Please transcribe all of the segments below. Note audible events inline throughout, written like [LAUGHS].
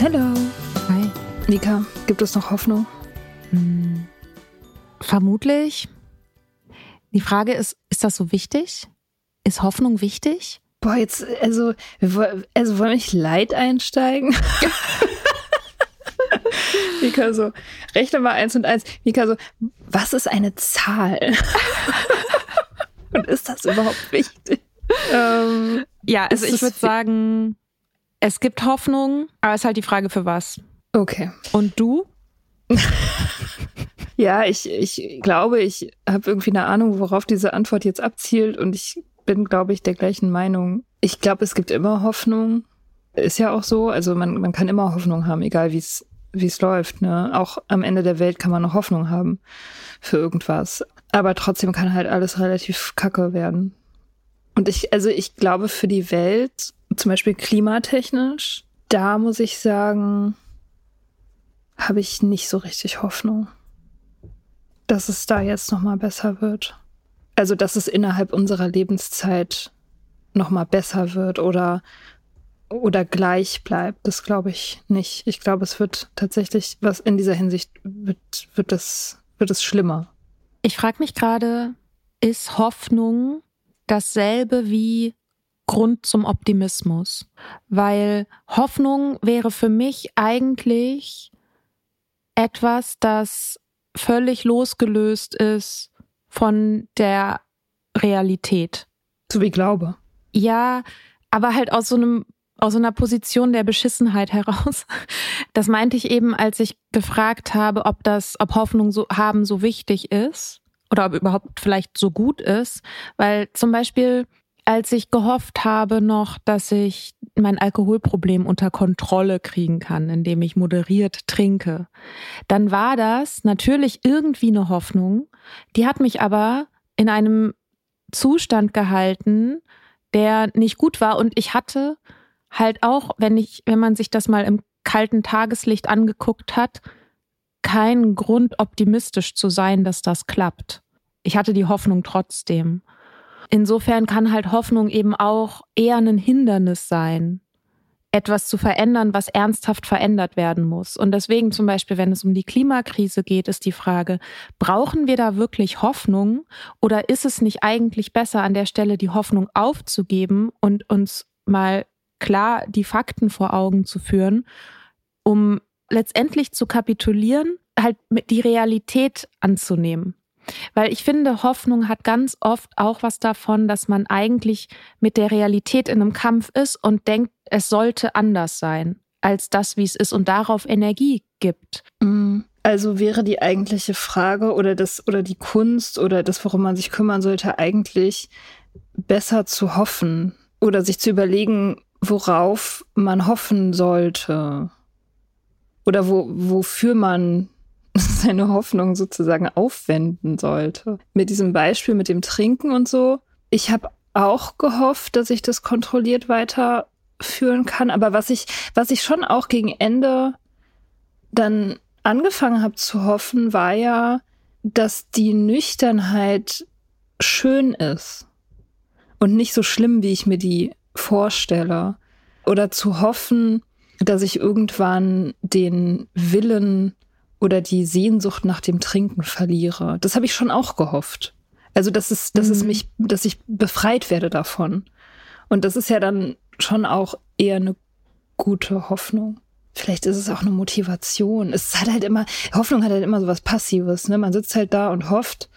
Hello. Hi. Nika, gibt es noch Hoffnung? Vermutlich. Die Frage ist, ist das so wichtig? Ist Hoffnung wichtig? Boah, jetzt, also, also wollen wir nicht Leid einsteigen? [LAUGHS] Mika so, rechne mal eins und eins. Mika so, was ist eine Zahl? [LAUGHS] und ist das überhaupt wichtig? Ähm, Ja, also ich würde sagen, es gibt Hoffnung, aber es ist halt die Frage für was. okay. Und du? [LAUGHS] Ja, ich, ich glaube, ich habe irgendwie eine Ahnung, worauf diese Antwort jetzt abzielt und ich bin, glaube ich, der gleichen Meinung. Ich glaube, es gibt immer Hoffnung. Ist ja auch so. Also man, man kann immer Hoffnung haben, egal wie es wie es läuft. Ne? Auch am Ende der Welt kann man noch Hoffnung haben für irgendwas. Aber trotzdem kann halt alles relativ kacke werden. Und ich, also ich glaube, für die Welt, zum Beispiel klimatechnisch, da muss ich sagen, habe ich nicht so richtig Hoffnung dass es da jetzt noch mal besser wird. Also, dass es innerhalb unserer Lebenszeit noch mal besser wird oder oder gleich bleibt, das glaube ich nicht. Ich glaube, es wird tatsächlich was in dieser Hinsicht wird wird es wird es schlimmer. Ich frage mich gerade, ist Hoffnung dasselbe wie Grund zum Optimismus? Weil Hoffnung wäre für mich eigentlich etwas, das völlig losgelöst ist von der Realität. So wie Glaube. Ja, aber halt aus so einem aus so einer Position der Beschissenheit heraus. [LAUGHS] Das meinte ich eben, als ich gefragt habe, ob das, ob Hoffnung so haben so wichtig ist oder ob überhaupt vielleicht so gut ist, weil zum Beispiel als ich gehofft habe noch, dass ich mein Alkoholproblem unter Kontrolle kriegen kann, indem ich moderiert trinke, dann war das natürlich irgendwie eine Hoffnung. Die hat mich aber in einem Zustand gehalten, der nicht gut war. Und ich hatte halt auch, wenn ich, wenn man sich das mal im kalten Tageslicht angeguckt hat, keinen Grund, optimistisch zu sein, dass das klappt. Ich hatte die Hoffnung trotzdem. Insofern kann halt Hoffnung eben auch eher ein Hindernis sein etwas zu verändern, was ernsthaft verändert werden muss. Und deswegen zum Beispiel, wenn es um die Klimakrise geht, ist die Frage, brauchen wir da wirklich Hoffnung oder ist es nicht eigentlich besser, an der Stelle die Hoffnung aufzugeben und uns mal klar die Fakten vor Augen zu führen, um letztendlich zu kapitulieren, halt die Realität anzunehmen. Weil ich finde, Hoffnung hat ganz oft auch was davon, dass man eigentlich mit der Realität in einem Kampf ist und denkt, es sollte anders sein als das, wie es ist und darauf Energie gibt. Mm, also wäre die eigentliche Frage oder das oder die Kunst oder das, worum man sich kümmern sollte, eigentlich besser zu hoffen oder sich zu überlegen, worauf man hoffen sollte oder wo, wofür man [LAUGHS] seine Hoffnung sozusagen aufwenden sollte. Mit diesem Beispiel mit dem Trinken und so. Ich habe auch gehofft, dass ich das kontrolliert weiterführen kann. Aber was ich, was ich schon auch gegen Ende dann angefangen habe zu hoffen, war ja, dass die Nüchternheit schön ist und nicht so schlimm, wie ich mir die vorstelle. Oder zu hoffen, dass ich irgendwann den Willen oder die Sehnsucht nach dem Trinken verliere. Das habe ich schon auch gehofft. Also, dass es, dass mhm. es mich, dass ich befreit werde davon. Und das ist ja dann schon auch eher eine gute Hoffnung. Vielleicht ist es auch eine Motivation. Es hat halt immer, Hoffnung hat halt immer so was Passives, ne? Man sitzt halt da und hofft.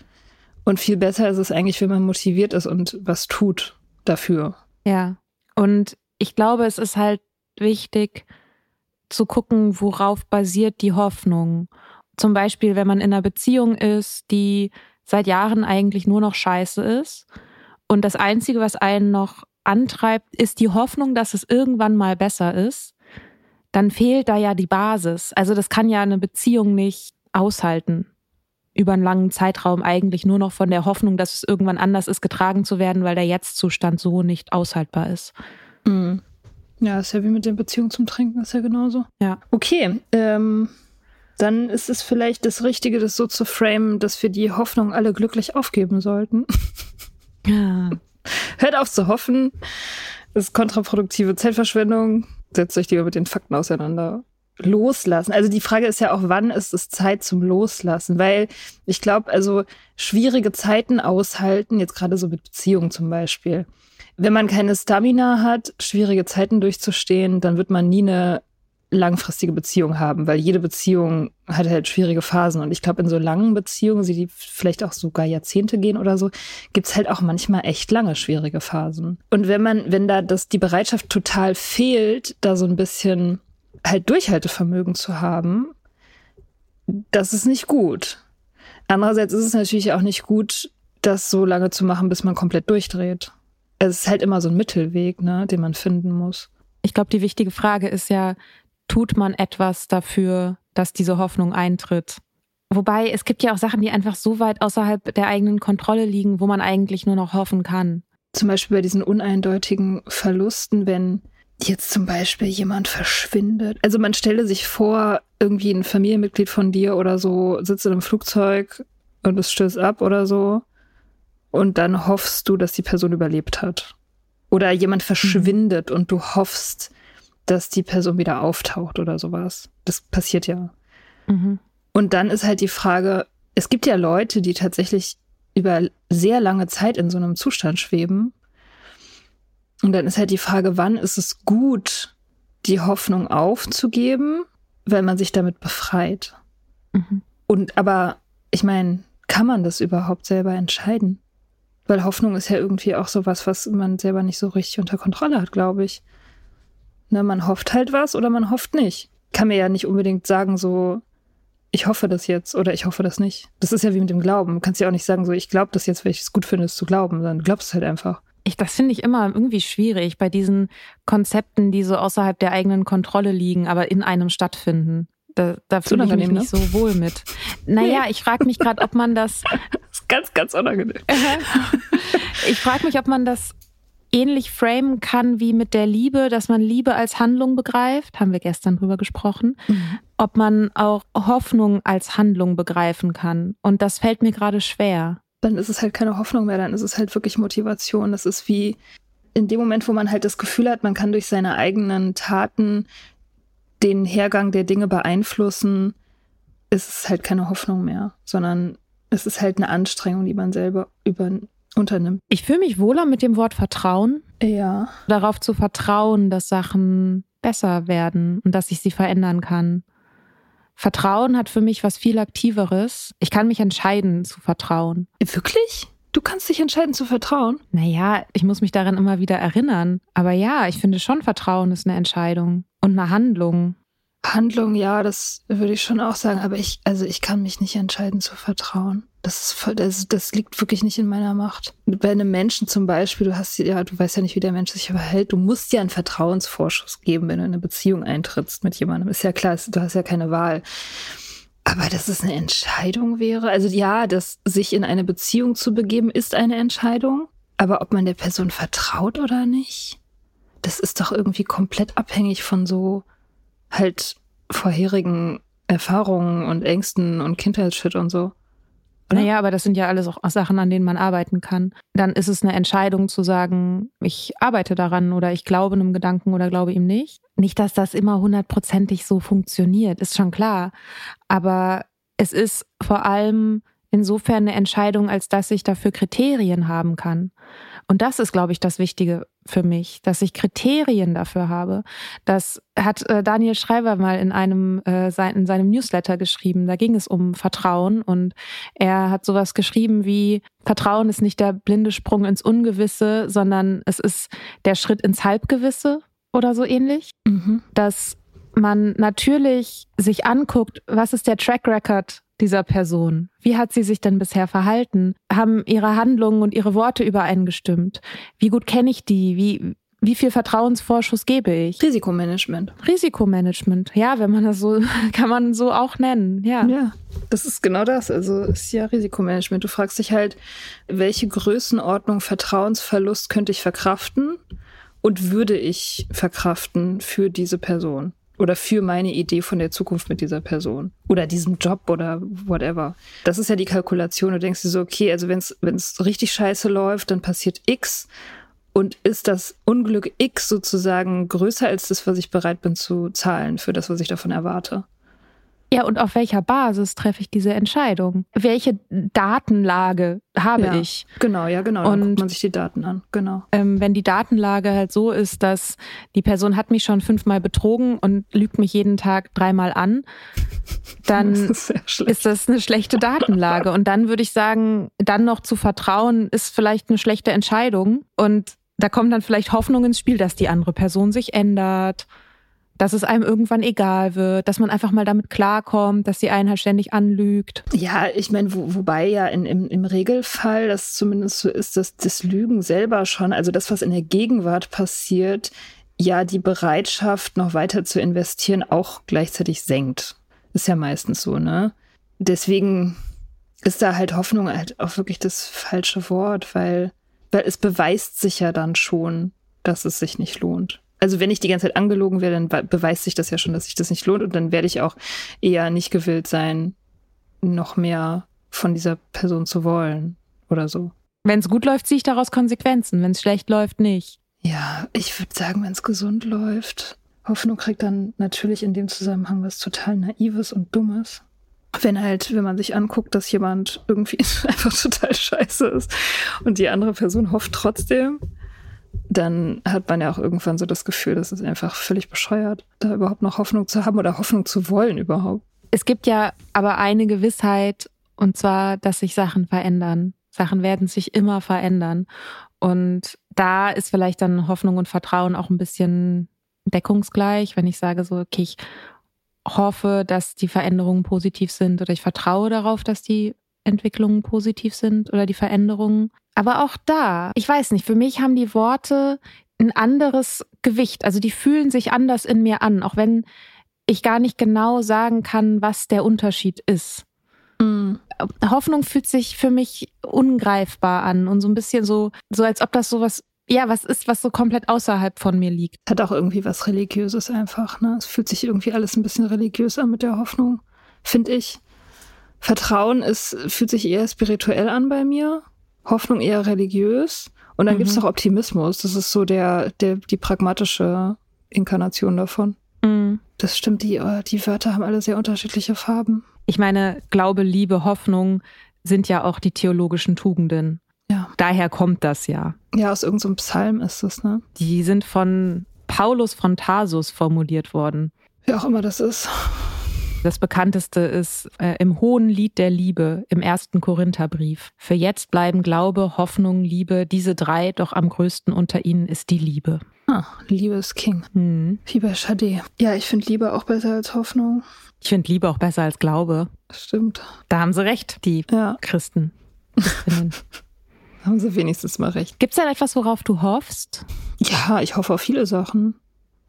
Und viel besser ist es eigentlich, wenn man motiviert ist und was tut dafür. Ja. Und ich glaube, es ist halt wichtig, zu gucken, worauf basiert die Hoffnung. Zum Beispiel, wenn man in einer Beziehung ist, die seit Jahren eigentlich nur noch scheiße ist und das Einzige, was einen noch antreibt, ist die Hoffnung, dass es irgendwann mal besser ist, dann fehlt da ja die Basis. Also das kann ja eine Beziehung nicht aushalten. Über einen langen Zeitraum eigentlich nur noch von der Hoffnung, dass es irgendwann anders ist, getragen zu werden, weil der Jetztzustand so nicht aushaltbar ist. Mhm. Ja, ist ja wie mit den Beziehungen zum Trinken, ist ja genauso. Ja. Okay, ähm, dann ist es vielleicht das Richtige, das so zu framen, dass wir die Hoffnung alle glücklich aufgeben sollten. Ja. [LAUGHS] Hört auf zu hoffen. Das ist kontraproduktive Zeitverschwendung. Setzt euch lieber mit den Fakten auseinander. Loslassen. Also die Frage ist ja auch, wann ist es Zeit zum Loslassen? Weil ich glaube, also schwierige Zeiten aushalten, jetzt gerade so mit Beziehungen zum Beispiel, wenn man keine Stamina hat, schwierige Zeiten durchzustehen, dann wird man nie eine langfristige Beziehung haben, weil jede Beziehung hat halt schwierige Phasen. Und ich glaube, in so langen Beziehungen, die vielleicht auch sogar Jahrzehnte gehen oder so, gibt's halt auch manchmal echt lange schwierige Phasen. Und wenn man, wenn da das die Bereitschaft total fehlt, da so ein bisschen halt Durchhaltevermögen zu haben, das ist nicht gut. Andererseits ist es natürlich auch nicht gut, das so lange zu machen, bis man komplett durchdreht es ist halt immer so ein Mittelweg, ne, den man finden muss. Ich glaube, die wichtige Frage ist ja, tut man etwas dafür, dass diese Hoffnung eintritt? Wobei es gibt ja auch Sachen, die einfach so weit außerhalb der eigenen Kontrolle liegen, wo man eigentlich nur noch hoffen kann. Zum Beispiel bei diesen uneindeutigen Verlusten, wenn jetzt zum Beispiel jemand verschwindet. Also man stelle sich vor, irgendwie ein Familienmitglied von dir oder so sitzt in einem Flugzeug und es stößt ab oder so und dann hoffst du, dass die Person überlebt hat. Oder jemand verschwindet mhm. und du hoffst, dass die Person wieder auftaucht oder sowas. Das passiert ja. Mhm. Und dann ist halt die Frage, es gibt ja Leute, die tatsächlich über sehr lange Zeit in so einem Zustand schweben. Und dann ist halt die Frage, wann ist es gut, die Hoffnung aufzugeben, weil man sich damit befreit. Mhm. Und aber, ich meine, kann man das überhaupt selber entscheiden? Weil Hoffnung ist ja irgendwie auch sowas, was man selber nicht so richtig unter Kontrolle hat, glaube ich. Ne, man hofft halt was oder man hofft nicht. Kann mir ja nicht unbedingt sagen, so, ich hoffe das jetzt oder ich hoffe das nicht. Das ist ja wie mit dem Glauben. Du kannst ja auch nicht sagen, so, ich glaube das jetzt, weil ich es gut finde, es zu glauben, sondern du glaubst es halt einfach. Ich, das finde ich immer irgendwie schwierig bei diesen Konzepten, die so außerhalb der eigenen Kontrolle liegen, aber in einem stattfinden. Da, da fühle ich mich ne? nicht so wohl mit. Naja, [LAUGHS] ich frage mich gerade, ob man das. [LAUGHS] Das ist ganz, ganz unangenehm. ich frage mich, ob man das ähnlich framen kann wie mit der Liebe, dass man Liebe als Handlung begreift, haben wir gestern drüber gesprochen, mhm. ob man auch Hoffnung als Handlung begreifen kann. Und das fällt mir gerade schwer. Dann ist es halt keine Hoffnung mehr, dann ist es halt wirklich Motivation. Das ist wie, in dem Moment, wo man halt das Gefühl hat, man kann durch seine eigenen Taten den Hergang der Dinge beeinflussen, ist es halt keine Hoffnung mehr, sondern es ist halt eine Anstrengung, die man selber über, unternimmt. Ich fühle mich wohler mit dem Wort Vertrauen. Ja. Darauf zu vertrauen, dass Sachen besser werden und dass ich sie verändern kann. Vertrauen hat für mich was viel Aktiveres. Ich kann mich entscheiden zu vertrauen. Wirklich? Du kannst dich entscheiden zu vertrauen? Naja, ich muss mich daran immer wieder erinnern. Aber ja, ich finde schon, Vertrauen ist eine Entscheidung und eine Handlung. Handlung, ja, das würde ich schon auch sagen. Aber ich, also ich kann mich nicht entscheiden zu vertrauen. Das ist voll, das, das liegt wirklich nicht in meiner Macht. Bei einem Menschen zum Beispiel, du hast ja, du weißt ja nicht, wie der Mensch sich verhält. Du musst ja einen Vertrauensvorschuss geben, wenn du in eine Beziehung eintrittst mit jemandem. Ist ja klar, du hast ja keine Wahl. Aber dass es eine Entscheidung wäre, also ja, das sich in eine Beziehung zu begeben, ist eine Entscheidung. Aber ob man der Person vertraut oder nicht, das ist doch irgendwie komplett abhängig von so halt vorherigen Erfahrungen und Ängsten und Kindheitsshit und so. Naja, aber das sind ja alles auch Sachen, an denen man arbeiten kann. Dann ist es eine Entscheidung zu sagen, ich arbeite daran oder ich glaube einem Gedanken oder glaube ihm nicht. Nicht, dass das immer hundertprozentig so funktioniert, ist schon klar. Aber es ist vor allem insofern eine Entscheidung, als dass ich dafür Kriterien haben kann. Und das ist, glaube ich, das Wichtige für mich, dass ich Kriterien dafür habe. Das hat äh, Daniel Schreiber mal in einem äh, in seinem Newsletter geschrieben. Da ging es um Vertrauen und er hat sowas geschrieben wie Vertrauen ist nicht der blinde Sprung ins Ungewisse, sondern es ist der Schritt ins Halbgewisse oder so ähnlich. Mhm. Dass man natürlich sich anguckt, was ist der Track Record dieser Person? Wie hat sie sich denn bisher verhalten? Haben ihre Handlungen und ihre Worte übereingestimmt? Wie gut kenne ich die? Wie, wie viel Vertrauensvorschuss gebe ich? Risikomanagement. Risikomanagement, ja, wenn man das so, [LAUGHS] kann man so auch nennen, ja. Ja, das ist genau das. Also ist ja Risikomanagement. Du fragst dich halt, welche Größenordnung Vertrauensverlust könnte ich verkraften und würde ich verkraften für diese Person? Oder für meine Idee von der Zukunft mit dieser Person oder diesem Job oder whatever. Das ist ja die Kalkulation. Du denkst dir so, okay, also wenn es richtig scheiße läuft, dann passiert X und ist das Unglück X sozusagen größer als das, was ich bereit bin zu zahlen für das, was ich davon erwarte. Ja, und auf welcher Basis treffe ich diese Entscheidung? Welche Datenlage habe ja, ich? Genau, ja, genau. Und, Dann guckt man sich die Daten an. Genau. Ähm, wenn die Datenlage halt so ist, dass die Person hat mich schon fünfmal betrogen und lügt mich jeden Tag dreimal an, [LAUGHS] dann das ist, ist das eine schlechte Datenlage. Und dann würde ich sagen, dann noch zu vertrauen, ist vielleicht eine schlechte Entscheidung. Und da kommt dann vielleicht Hoffnung ins Spiel, dass die andere Person sich ändert dass es einem irgendwann egal wird, dass man einfach mal damit klarkommt, dass die einen halt ständig anlügt. Ja, ich meine, wo, wobei ja in, im, im Regelfall das zumindest so ist, dass das Lügen selber schon, also das, was in der Gegenwart passiert, ja die Bereitschaft, noch weiter zu investieren, auch gleichzeitig senkt. Ist ja meistens so, ne? Deswegen ist da halt Hoffnung halt auch wirklich das falsche Wort, weil, weil es beweist sich ja dann schon, dass es sich nicht lohnt also wenn ich die ganze Zeit angelogen werde, dann beweist sich das ja schon, dass sich das nicht lohnt und dann werde ich auch eher nicht gewillt sein, noch mehr von dieser Person zu wollen oder so. Wenn es gut läuft, ziehe ich daraus Konsequenzen. Wenn es schlecht läuft, nicht. Ja, ich würde sagen, wenn es gesund läuft. Hoffnung kriegt dann natürlich in dem Zusammenhang was total Naives und Dummes. Wenn halt, wenn man sich anguckt, dass jemand irgendwie [LAUGHS] einfach total scheiße ist und die andere Person hofft trotzdem, dann hat man ja auch irgendwann so das Gefühl, das ist einfach völlig bescheuert, da überhaupt noch Hoffnung zu haben oder Hoffnung zu wollen überhaupt. Es gibt ja aber eine Gewissheit, und zwar, dass sich Sachen verändern. Sachen werden sich immer verändern. Und da ist vielleicht dann Hoffnung und Vertrauen auch ein bisschen deckungsgleich, wenn ich sage so, okay, ich hoffe, dass die Veränderungen positiv sind oder ich vertraue darauf, dass die Entwicklungen positiv sind oder die Veränderungen. Aber auch da, ich weiß nicht, für mich haben die Worte ein anderes Gewicht. Also die fühlen sich anders in mir an, auch wenn ich gar nicht genau sagen kann, was der Unterschied ist. Mhm. Hoffnung fühlt sich für mich ungreifbar an und so ein bisschen so, so als ob das sowas, ja, was ist, was so komplett außerhalb von mir liegt. Hat auch irgendwie was Religiöses einfach, ne? Es fühlt sich irgendwie alles ein bisschen religiös an mit der Hoffnung, finde ich. Vertrauen ist, fühlt sich eher spirituell an bei mir, Hoffnung eher religiös Und dann mhm. gibt es noch Optimismus. Das ist so der, der, die pragmatische Inkarnation davon. Mhm. Das stimmt, die, äh, die Wörter haben alle sehr unterschiedliche Farben. Ich meine, Glaube, Liebe, Hoffnung sind ja auch die theologischen Tugenden. Ja. Daher kommt das ja. Ja, aus irgendeinem so Psalm ist das, ne? Die sind von Paulus von Tarsus formuliert worden. Wie auch immer das ist. Das bekannteste ist äh, im Hohen Lied der Liebe im ersten Korintherbrief. Für jetzt bleiben Glaube, Hoffnung, Liebe, diese drei, doch am größten unter ihnen ist die Liebe. Ah, Liebe ist King. Hm. Wie bei Schade. Ja, ich finde Liebe auch besser als Hoffnung. Ich finde Liebe auch besser als Glaube. Stimmt. Da haben sie recht, die ja. Christen. [LAUGHS] haben sie wenigstens mal recht. Gibt es denn etwas, worauf du hoffst? Ja, ich hoffe auf viele Sachen.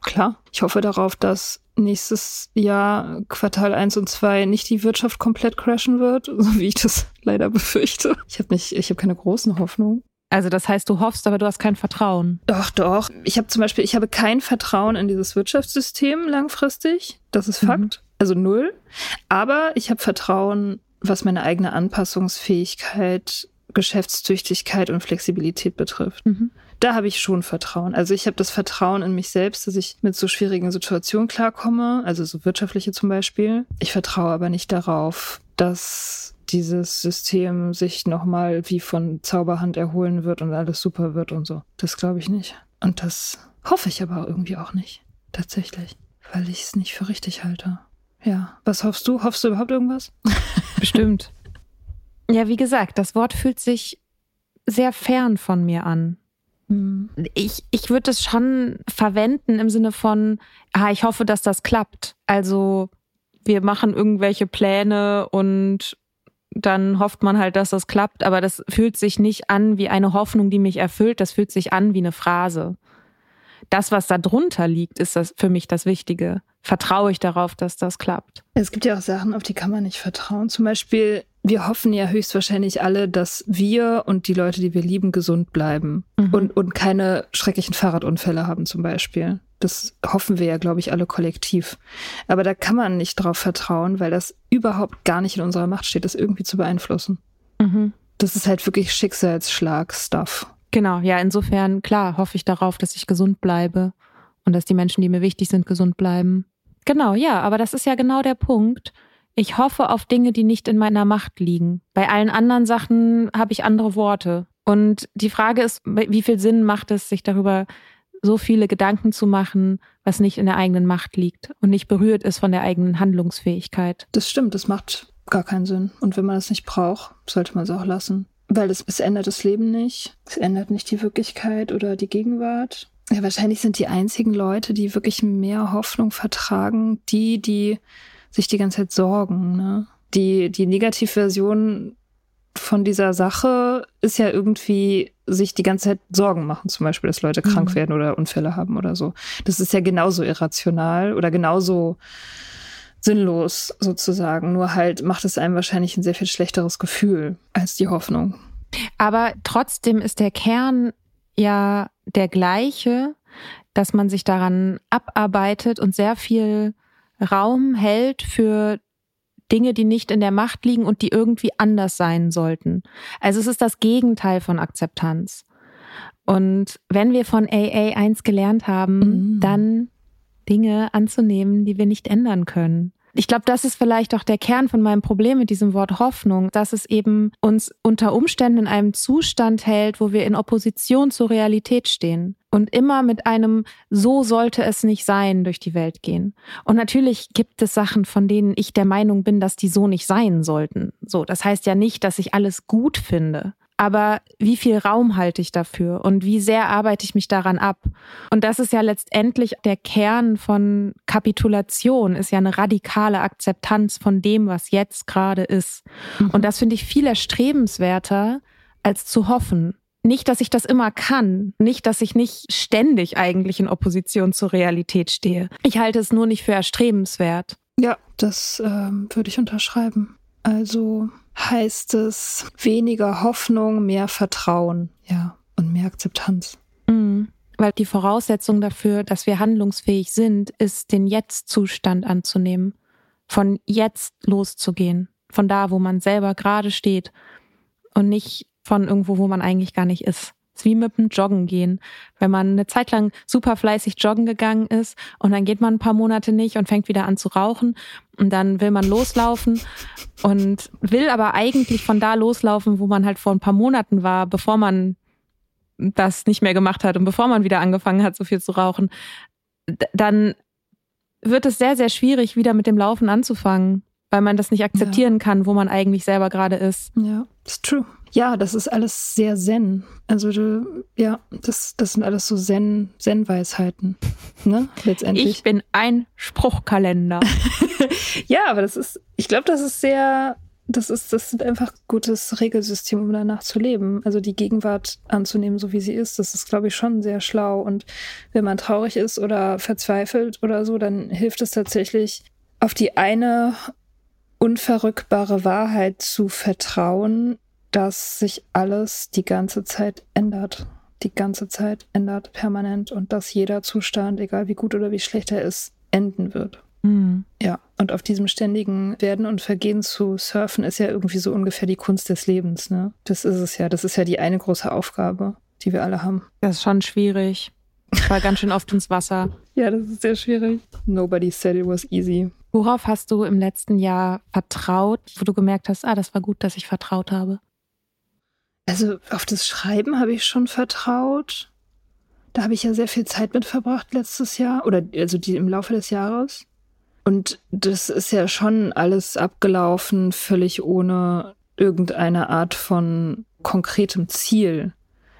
Klar. Ich hoffe darauf, dass nächstes Jahr Quartal 1 und 2 nicht die Wirtschaft komplett crashen wird, [LAUGHS] so wie ich das leider befürchte. Ich habe nicht, ich habe keine großen Hoffnungen. Also das heißt, du hoffst, aber du hast kein Vertrauen. Doch, doch. Ich habe zum Beispiel, ich habe kein Vertrauen in dieses Wirtschaftssystem langfristig. Das ist Fakt. Mhm. Also null. Aber ich habe Vertrauen, was meine eigene Anpassungsfähigkeit, Geschäftstüchtigkeit und Flexibilität betrifft. Mhm da habe ich schon Vertrauen. Also ich habe das Vertrauen in mich selbst, dass ich mit so schwierigen Situationen klarkomme, also so wirtschaftliche zum Beispiel. Ich vertraue aber nicht darauf, dass dieses System sich nochmal wie von Zauberhand erholen wird und alles super wird und so. Das glaube ich nicht. Und das hoffe ich aber irgendwie auch nicht. Tatsächlich. Weil ich es nicht für richtig halte. Ja. Was hoffst du? Hoffst du überhaupt irgendwas? Bestimmt. Ja, wie gesagt, das Wort fühlt sich sehr fern von mir an. Hm. Ich, ich würde es schon verwenden im Sinne von, ah, ich hoffe, dass das klappt. Also wir machen irgendwelche Pläne und dann hofft man halt, dass das klappt, aber das fühlt sich nicht an wie eine Hoffnung, die mich erfüllt, das fühlt sich an wie eine Phrase. Das, was da drunter liegt, ist das für mich das Wichtige. Vertraue ich darauf, dass das klappt? Es gibt ja auch Sachen, auf die kann man nicht vertrauen. Zum Beispiel wir hoffen ja höchstwahrscheinlich alle, dass wir und die Leute, die wir lieben, gesund bleiben mhm. und, und keine schrecklichen Fahrradunfälle haben zum Beispiel. Das hoffen wir ja, glaube ich, alle kollektiv. Aber da kann man nicht drauf vertrauen, weil das überhaupt gar nicht in unserer Macht steht, das irgendwie zu beeinflussen. Mhm. Das ist halt wirklich Schicksalsschlag-Stuff. Genau, ja, insofern, klar, hoffe ich darauf, dass ich gesund bleibe und dass die Menschen, die mir wichtig sind, gesund bleiben. Genau, ja, aber das ist ja genau der Punkt ich hoffe auf Dinge, die nicht in meiner Macht liegen. Bei allen anderen Sachen habe ich andere Worte. Und die Frage ist, wie viel Sinn macht es, sich darüber so viele Gedanken zu machen, was nicht in der eigenen Macht liegt und nicht berührt ist von der eigenen Handlungsfähigkeit. Das stimmt, das macht gar keinen Sinn. Und wenn man es nicht braucht, sollte man es auch lassen. Weil es, es ändert das Leben nicht. Es ändert nicht die Wirklichkeit oder die Gegenwart. Ja, wahrscheinlich sind die einzigen Leute, die wirklich mehr Hoffnung vertragen, die, die sich die ganze Zeit sorgen. Ne? Die, die Negativversion von dieser Sache ist ja irgendwie sich die ganze Zeit Sorgen machen, zum Beispiel, dass Leute krank mhm. werden oder Unfälle haben oder so. Das ist ja genauso irrational oder genauso sinnlos sozusagen. Nur halt macht es einem wahrscheinlich ein sehr viel schlechteres Gefühl als die Hoffnung. Aber trotzdem ist der Kern ja der gleiche, dass man sich daran abarbeitet und sehr viel Raum hält für Dinge, die nicht in der Macht liegen und die irgendwie anders sein sollten. Also es ist das Gegenteil von Akzeptanz. Und wenn wir von AA eins gelernt haben, mhm. dann Dinge anzunehmen, die wir nicht ändern können. Ich glaube, das ist vielleicht auch der Kern von meinem Problem mit diesem Wort Hoffnung, dass es eben uns unter Umständen in einem Zustand hält, wo wir in Opposition zur Realität stehen und immer mit einem so sollte es nicht sein durch die Welt gehen. Und natürlich gibt es Sachen, von denen ich der Meinung bin, dass die so nicht sein sollten. So, das heißt ja nicht, dass ich alles gut finde aber wie viel Raum halte ich dafür und wie sehr arbeite ich mich daran ab? Und das ist ja letztendlich der Kern von Kapitulation, ist ja eine radikale Akzeptanz von dem, was jetzt gerade ist. Mhm. Und das finde ich viel erstrebenswerter, als zu hoffen. Nicht, dass ich das immer kann, nicht, dass ich nicht ständig eigentlich in Opposition zur Realität stehe. Ich halte es nur nicht für erstrebenswert. Ja, das ähm, würde ich unterschreiben. Also heißt es weniger Hoffnung, mehr Vertrauen, ja, und mehr Akzeptanz. Mhm. Weil die Voraussetzung dafür, dass wir handlungsfähig sind, ist, den Jetzt-Zustand anzunehmen. Von jetzt loszugehen. Von da, wo man selber gerade steht. Und nicht von irgendwo, wo man eigentlich gar nicht ist. Ist wie mit dem Joggen gehen. Wenn man eine Zeit lang super fleißig joggen gegangen ist und dann geht man ein paar Monate nicht und fängt wieder an zu rauchen und dann will man loslaufen und will aber eigentlich von da loslaufen, wo man halt vor ein paar Monaten war, bevor man das nicht mehr gemacht hat und bevor man wieder angefangen hat, so viel zu rauchen, dann wird es sehr, sehr schwierig, wieder mit dem Laufen anzufangen, weil man das nicht akzeptieren ja. kann, wo man eigentlich selber gerade ist. Ja, ist true. Ja, das ist alles sehr Zen. Also du, ja, das, das sind alles so Zen, Zen-Weisheiten, ne? Letztendlich. Ich bin ein Spruchkalender. [LAUGHS] ja, aber das ist, ich glaube, das ist sehr, das ist, das ist einfach gutes Regelsystem, um danach zu leben. Also die Gegenwart anzunehmen, so wie sie ist, das ist, glaube ich, schon sehr schlau. Und wenn man traurig ist oder verzweifelt oder so, dann hilft es tatsächlich, auf die eine unverrückbare Wahrheit zu vertrauen, dass sich alles die ganze Zeit ändert. Die ganze Zeit ändert permanent und dass jeder Zustand, egal wie gut oder wie schlecht er ist, enden wird. Mhm. Ja, und auf diesem ständigen Werden und Vergehen zu surfen, ist ja irgendwie so ungefähr die Kunst des Lebens, ne? Das ist es ja. Das ist ja die eine große Aufgabe, die wir alle haben. Das ist schon schwierig. Ich war ganz schön oft ins Wasser. [LAUGHS] Ja, das ist sehr schwierig. Nobody said it was easy. Worauf hast du im letzten Jahr vertraut, wo du gemerkt hast, ah, das war gut, dass ich vertraut habe? Also auf das Schreiben habe ich schon vertraut. Da habe ich ja sehr viel Zeit mit verbracht letztes Jahr oder also die im Laufe des Jahres. Und das ist ja schon alles abgelaufen, völlig ohne irgendeine Art von konkretem Ziel.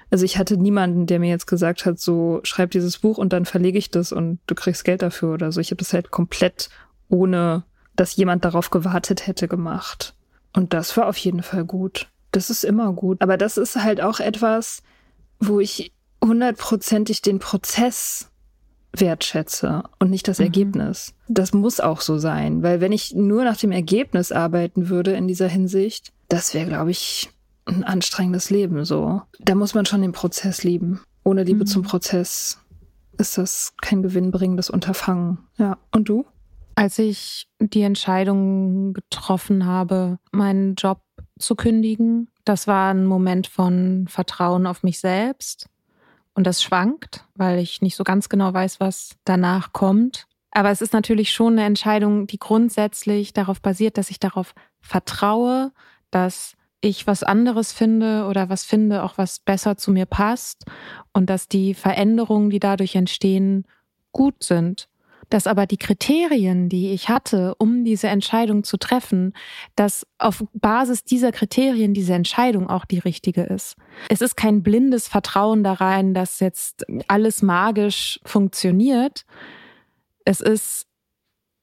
Also ich hatte niemanden, der mir jetzt gesagt hat, so schreib dieses Buch und dann verlege ich das und du kriegst Geld dafür oder so. Ich habe das halt komplett ohne, dass jemand darauf gewartet hätte gemacht. Und das war auf jeden Fall gut. Das ist immer gut. Aber das ist halt auch etwas, wo ich hundertprozentig den Prozess wertschätze und nicht das mhm. Ergebnis. Das muss auch so sein, weil wenn ich nur nach dem Ergebnis arbeiten würde in dieser Hinsicht, das wäre, glaube ich, ein anstrengendes Leben so. Da muss man schon den Prozess lieben. Ohne Liebe mhm. zum Prozess ist das kein gewinnbringendes Unterfangen. Ja. Und du? Als ich die Entscheidung getroffen habe, meinen Job zu kündigen. Das war ein Moment von Vertrauen auf mich selbst. Und das schwankt, weil ich nicht so ganz genau weiß, was danach kommt. Aber es ist natürlich schon eine Entscheidung, die grundsätzlich darauf basiert, dass ich darauf vertraue, dass ich was anderes finde oder was finde, auch was besser zu mir passt und dass die Veränderungen, die dadurch entstehen, gut sind dass aber die Kriterien, die ich hatte, um diese Entscheidung zu treffen, dass auf Basis dieser Kriterien diese Entscheidung auch die richtige ist. Es ist kein blindes Vertrauen da rein, dass jetzt alles magisch funktioniert. Es ist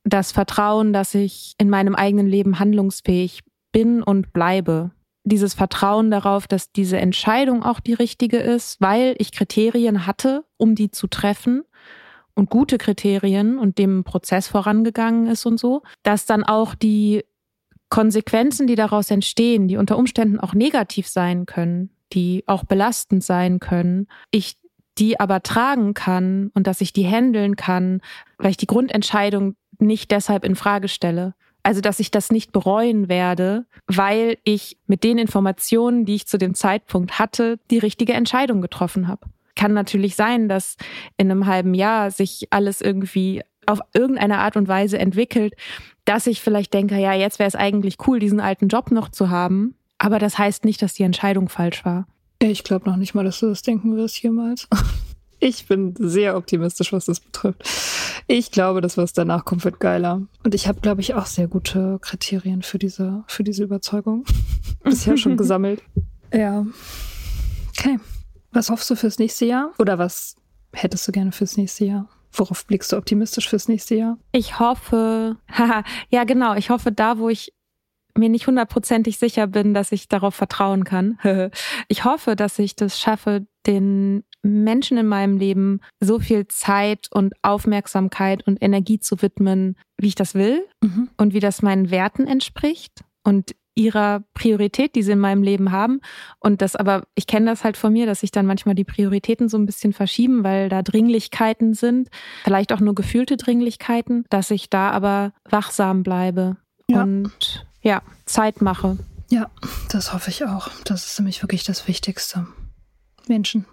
das Vertrauen, dass ich in meinem eigenen Leben handlungsfähig bin und bleibe. Dieses Vertrauen darauf, dass diese Entscheidung auch die richtige ist, weil ich Kriterien hatte, um die zu treffen und gute Kriterien und dem Prozess vorangegangen ist und so, dass dann auch die Konsequenzen, die daraus entstehen, die unter Umständen auch negativ sein können, die auch belastend sein können, ich die aber tragen kann und dass ich die handeln kann, weil ich die Grundentscheidung nicht deshalb in Frage stelle. Also, dass ich das nicht bereuen werde, weil ich mit den Informationen, die ich zu dem Zeitpunkt hatte, die richtige Entscheidung getroffen habe kann natürlich sein, dass in einem halben Jahr sich alles irgendwie auf irgendeine Art und Weise entwickelt, dass ich vielleicht denke, ja, jetzt wäre es eigentlich cool, diesen alten Job noch zu haben. Aber das heißt nicht, dass die Entscheidung falsch war. Ich glaube noch nicht mal, dass du das denken wirst jemals. [LAUGHS] Ich bin sehr optimistisch, was das betrifft. Ich glaube, das, was danach kommt, wird geiler. Und ich habe, glaube ich, auch sehr gute Kriterien für diese, für diese Überzeugung [LAUGHS] bisher schon [LAUGHS] gesammelt. Ja. Okay. Was hoffst du fürs nächste Jahr? Oder was hättest du gerne fürs nächste Jahr? Worauf blickst du optimistisch fürs nächste Jahr? Ich hoffe, haha, [LAUGHS] ja genau, ich hoffe da, wo ich mir nicht hundertprozentig sicher bin, dass ich darauf vertrauen kann. [LAUGHS] ich hoffe, dass ich das schaffe, den Menschen in meinem Leben so viel Zeit und Aufmerksamkeit und Energie zu widmen, wie ich das will mhm. und wie das meinen Werten entspricht und ihrer Priorität, die sie in meinem Leben haben. Und das aber, ich kenne das halt von mir, dass sich dann manchmal die Prioritäten so ein bisschen verschieben, weil da Dringlichkeiten sind, vielleicht auch nur gefühlte Dringlichkeiten, dass ich da aber wachsam bleibe ja. und ja, Zeit mache. Ja, das hoffe ich auch. Das ist nämlich wirklich das Wichtigste. Menschen.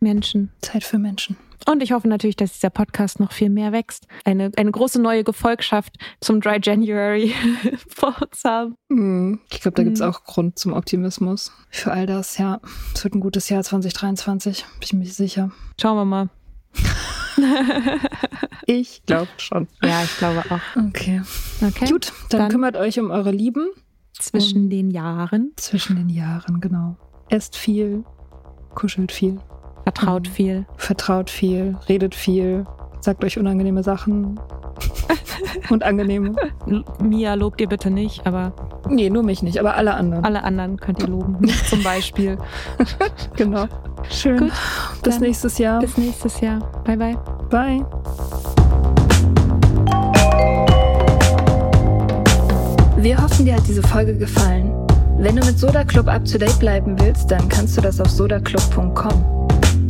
Menschen. Zeit für Menschen. Und ich hoffe natürlich, dass dieser Podcast noch viel mehr wächst. Eine, eine große neue Gefolgschaft zum Dry January vor uns haben. Ich glaube, da gibt es Mhm. auch Grund zum Optimismus. Für all das, ja. Es wird ein gutes Jahr 2023, bin ich mir sicher. Schauen wir mal. [LAUGHS] [LAUGHS] Ich glaube schon. Ja, ich glaube auch. Okay. Okay. Gut, dann, Dann- kümmert euch um eure Lieben Zwischen den Jahren. zwischen den Jahren, genau. Esst viel, kuschelt viel, Vertraut Mhm. viel. vertraut viel, redet viel, sagt euch unangenehme Sachen. [LAUGHS] Und angenehme. Mia lobt ihr bitte nicht, aber Nee, nur mich nicht, aber alle anderen. alle anderen könnt ihr loben. Mich [LAUGHS] zum Beispiel. [LAUGHS] Genau. Schön. Gut, Bis nächstes Jahr. Bis nächstes Jahr. Bye, bye. Bye. Wir hoffen, dir hat diese Folge gefallen. Wenn du mit Soda Club up to date bleiben willst, dann kannst du das auf sodaclub.com.